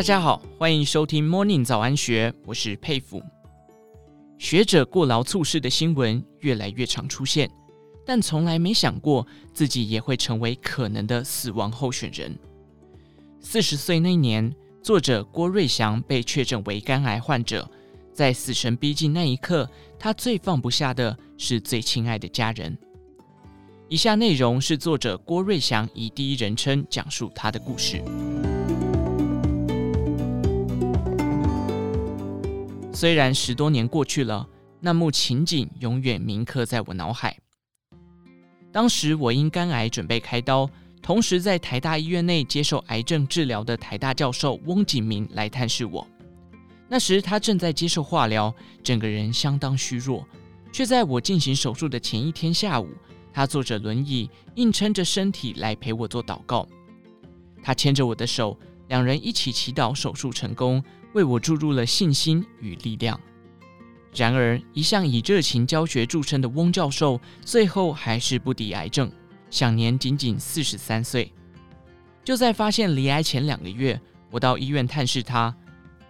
大家好，欢迎收听 Morning 早安学，我是佩服。学者过劳猝逝的新闻越来越常出现，但从来没想过自己也会成为可能的死亡候选人。四十岁那年，作者郭瑞祥被确诊为肝癌患者，在死神逼近那一刻，他最放不下的是最亲爱的家人。以下内容是作者郭瑞祥以第一人称讲述他的故事。虽然十多年过去了，那幕情景永远铭刻在我脑海。当时我因肝癌准备开刀，同时在台大医院内接受癌症治疗的台大教授翁景明来探视我。那时他正在接受化疗，整个人相当虚弱，却在我进行手术的前一天下午，他坐着轮椅，硬撑着身体来陪我做祷告。他牵着我的手，两人一起祈祷手术成功。为我注入了信心与力量。然而，一向以热情教学著称的翁教授，最后还是不敌癌症，享年仅仅四十三岁。就在发现离癌前两个月，我到医院探视他。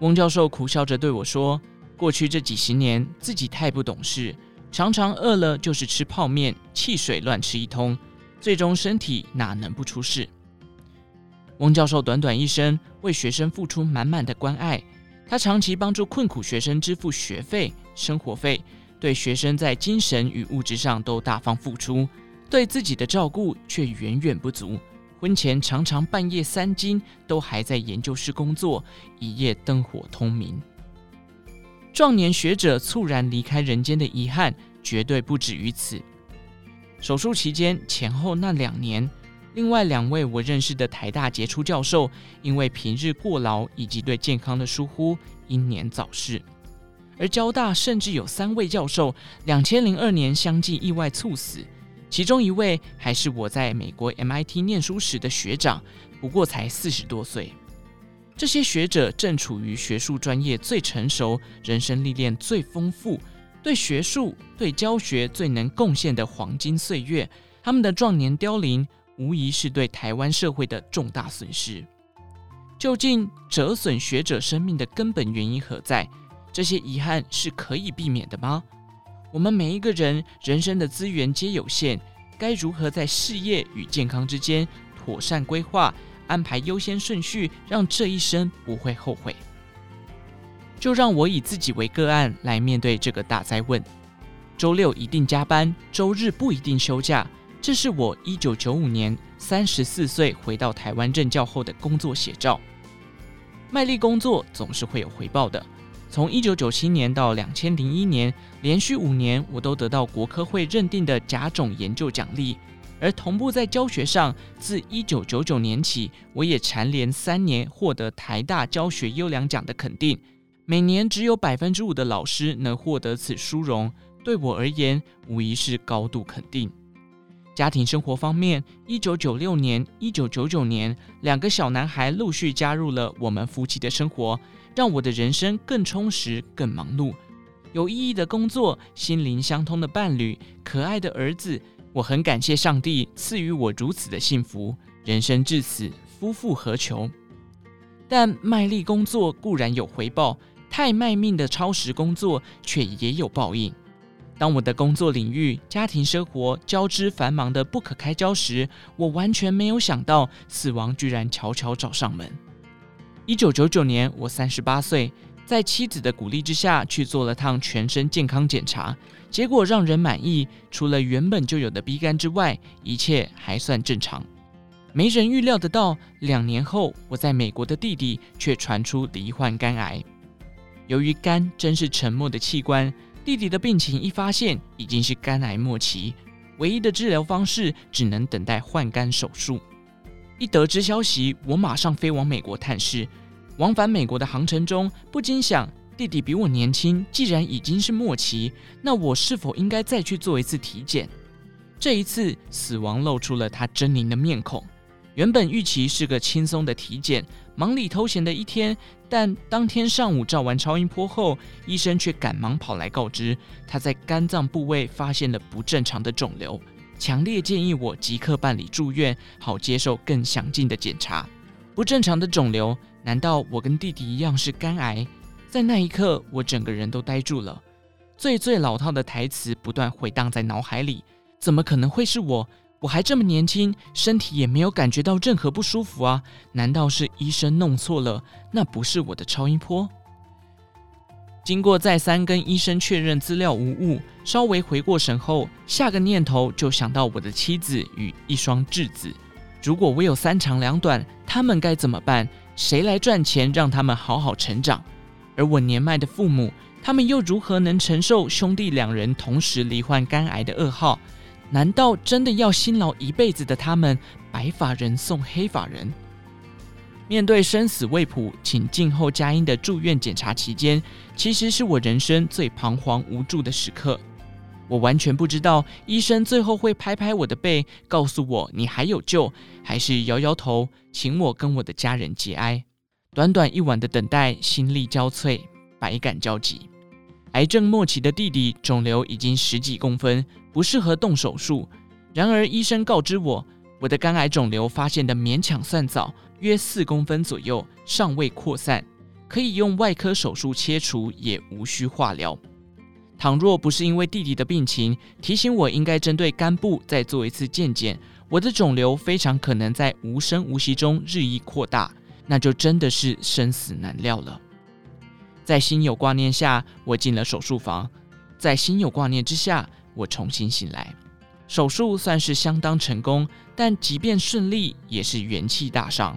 翁教授苦笑着对我说：“过去这几十年，自己太不懂事，常常饿了就是吃泡面、汽水，乱吃一通，最终身体哪能不出事？”翁教授短短一生，为学生付出满满的关爱。他长期帮助困苦学生支付学费、生活费，对学生在精神与物质上都大方付出，对自己的照顾却远远不足。婚前常常半夜三更都还在研究室工作，一夜灯火通明。壮年学者猝然离开人间的遗憾，绝对不止于此。手术期间前后那两年。另外两位我认识的台大杰出教授，因为平日过劳以及对健康的疏忽，英年早逝。而交大甚至有三位教授，两千零二年相继意外猝死，其中一位还是我在美国 MIT 念书时的学长，不过才四十多岁。这些学者正处于学术专业最成熟、人生历练最丰富、对学术、对教学最能贡献的黄金岁月，他们的壮年凋零，无疑是对台湾社会的重大损失。究竟折损学者生命的根本原因何在？这些遗憾是可以避免的吗？我们每一个人人生的资源皆有限，该如何在事业与健康之间妥善规划、安排优先顺序，让这一生不会后悔？就让我以自己为个案来面对这个大灾问：周六一定加班，周日不一定休假。这是我一九九五年三十四岁回到台湾任教后的工作写照。卖力工作总是会有回报的。从一九九七年到两千零一年，连续五年我都得到国科会认定的甲种研究奖励。而同步在教学上，自一九九九年起，我也蝉联三年获得台大教学优良奖的肯定。每年只有百分之五的老师能获得此殊荣，对我而言无疑是高度肯定。家庭生活方面，一九九六年、一九九九年，两个小男孩陆续加入了我们夫妻的生活，让我的人生更充实、更忙碌。有意义的工作、心灵相通的伴侣、可爱的儿子，我很感谢上帝赐予我如此的幸福。人生至此，夫复何求？但卖力工作固然有回报，太卖命的超时工作却也有报应。当我的工作领域、家庭生活交织繁忙的不可开交时，我完全没有想到死亡居然悄悄找上门。一九九九年，我三十八岁，在妻子的鼓励之下去做了趟全身健康检查，结果让人满意，除了原本就有的 B 肝之外，一切还算正常。没人预料得到，两年后我在美国的弟弟却传出罹患肝癌。由于肝真是沉默的器官。弟弟的病情一发现，已经是肝癌末期，唯一的治疗方式只能等待换肝手术。一得知消息，我马上飞往美国探视。往返美国的航程中，不禁想：弟弟比我年轻，既然已经是末期，那我是否应该再去做一次体检？这一次，死亡露出了他狰狞的面孔。原本预期是个轻松的体检，忙里偷闲的一天，但当天上午照完超音波后，医生却赶忙跑来告知，他在肝脏部位发现了不正常的肿瘤，强烈建议我即刻办理住院，好接受更详尽的检查。不正常的肿瘤难道我跟弟弟一样是肝癌？在那一刻，我整个人都呆住了。最最老套的台词不断回荡在脑海里：怎么可能会是我？我还这么年轻，身体也没有感觉到任何不舒服啊！难道是医生弄错了？那不是我的超音波？经过再三跟医生确认资料无误，稍微回过神后，下个念头就想到我的妻子与一双稚子。如果我有三长两短，他们该怎么办？谁来赚钱让他们好好成长？而我年迈的父母，他们又如何能承受兄弟两人同时罹患肝癌的噩耗？难道真的要辛劳一辈子的他们，白发人送黑发人？面对生死未卜，请静候佳音的住院检查期间，其实是我人生最彷徨无助的时刻。我完全不知道医生最后会拍拍我的背，告诉我你还有救，还是摇摇头，请我跟我的家人节哀。短短一晚的等待，心力交瘁，百感交集。癌症末期的弟弟肿瘤已经十几公分，不适合动手术。然而医生告知我，我的肝癌肿瘤发现的勉强算早，约四公分左右，尚未扩散，可以用外科手术切除，也无需化疗。倘若不是因为弟弟的病情，提醒我应该针对肝部再做一次健检，我的肿瘤非常可能在无声无息中日益扩大，那就真的是生死难料了。在心有挂念下，我进了手术房。在心有挂念之下，我重新醒来。手术算是相当成功，但即便顺利，也是元气大伤。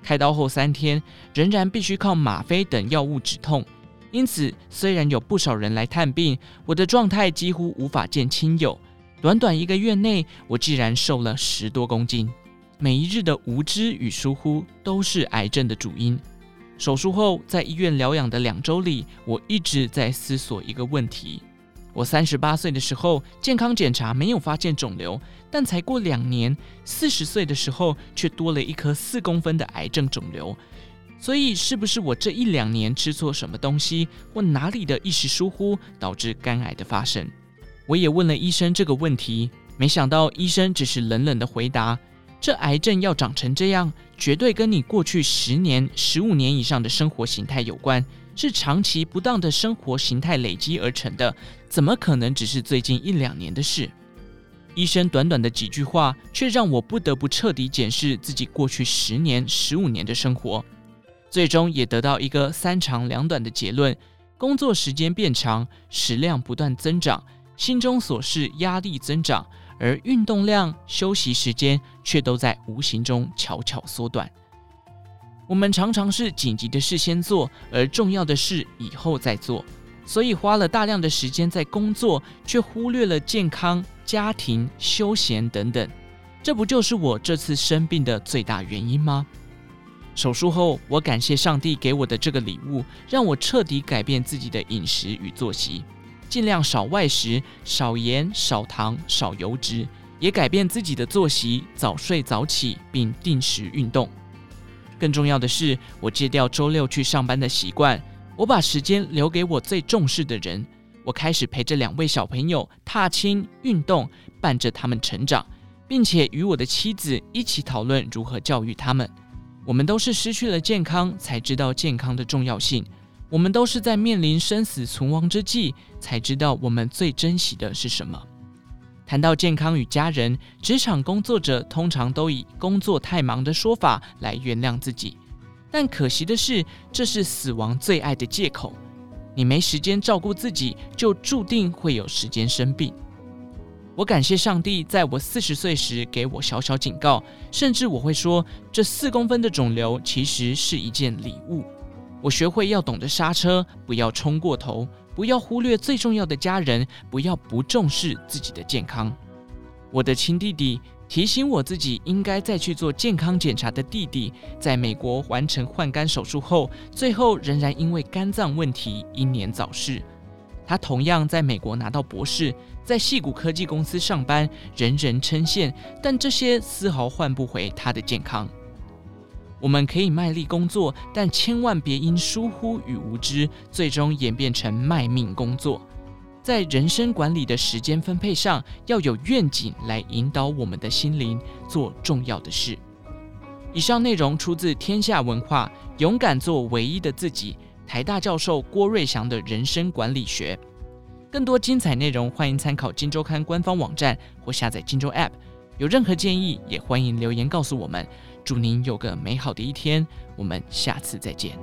开刀后三天，仍然必须靠吗啡等药物止痛。因此，虽然有不少人来探病，我的状态几乎无法见亲友。短短一个月内，我竟然瘦了十多公斤。每一日的无知与疏忽，都是癌症的主因。手术后，在医院疗养的两周里，我一直在思索一个问题：我三十八岁的时候，健康检查没有发现肿瘤，但才过两年，四十岁的时候却多了一颗四公分的癌症肿瘤。所以，是不是我这一两年吃错什么东西，或哪里的一时疏忽，导致肝癌的发生？我也问了医生这个问题，没想到医生只是冷冷的回答。这癌症要长成这样，绝对跟你过去十年、十五年以上的生活形态有关，是长期不当的生活形态累积而成的，怎么可能只是最近一两年的事？医生短短的几句话，却让我不得不彻底检视自己过去十年、十五年的生活，最终也得到一个三长两短的结论：工作时间变长，食量不断增长，心中琐事压力增长。而运动量、休息时间却都在无形中悄悄缩短。我们常常是紧急的事先做，而重要的事以后再做，所以花了大量的时间在工作，却忽略了健康、家庭、休闲等等。这不就是我这次生病的最大原因吗？手术后，我感谢上帝给我的这个礼物，让我彻底改变自己的饮食与作息。尽量少外食，少盐、少糖、少油脂，也改变自己的作息，早睡早起，并定时运动。更重要的是，我戒掉周六去上班的习惯，我把时间留给我最重视的人。我开始陪着两位小朋友踏青、运动，伴着他们成长，并且与我的妻子一起讨论如何教育他们。我们都是失去了健康，才知道健康的重要性。我们都是在面临生死存亡之际，才知道我们最珍惜的是什么。谈到健康与家人，职场工作者通常都以工作太忙的说法来原谅自己，但可惜的是，这是死亡最爱的借口。你没时间照顾自己，就注定会有时间生病。我感谢上帝，在我四十岁时给我小小警告，甚至我会说，这四公分的肿瘤其实是一件礼物。我学会要懂得刹车，不要冲过头，不要忽略最重要的家人，不要不重视自己的健康。我的亲弟弟提醒我自己应该再去做健康检查的弟弟，在美国完成换肝手术后，最后仍然因为肝脏问题英年早逝。他同样在美国拿到博士，在矽谷科技公司上班，人人称羡，但这些丝毫换不回他的健康。我们可以卖力工作，但千万别因疏忽与无知，最终演变成卖命工作。在人生管理的时间分配上，要有愿景来引导我们的心灵做重要的事。以上内容出自天下文化《勇敢做唯一的自己》，台大教授郭瑞祥的人生管理学。更多精彩内容，欢迎参考《金周刊》官方网站或下载《金周 App》。有任何建议，也欢迎留言告诉我们。祝您有个美好的一天，我们下次再见。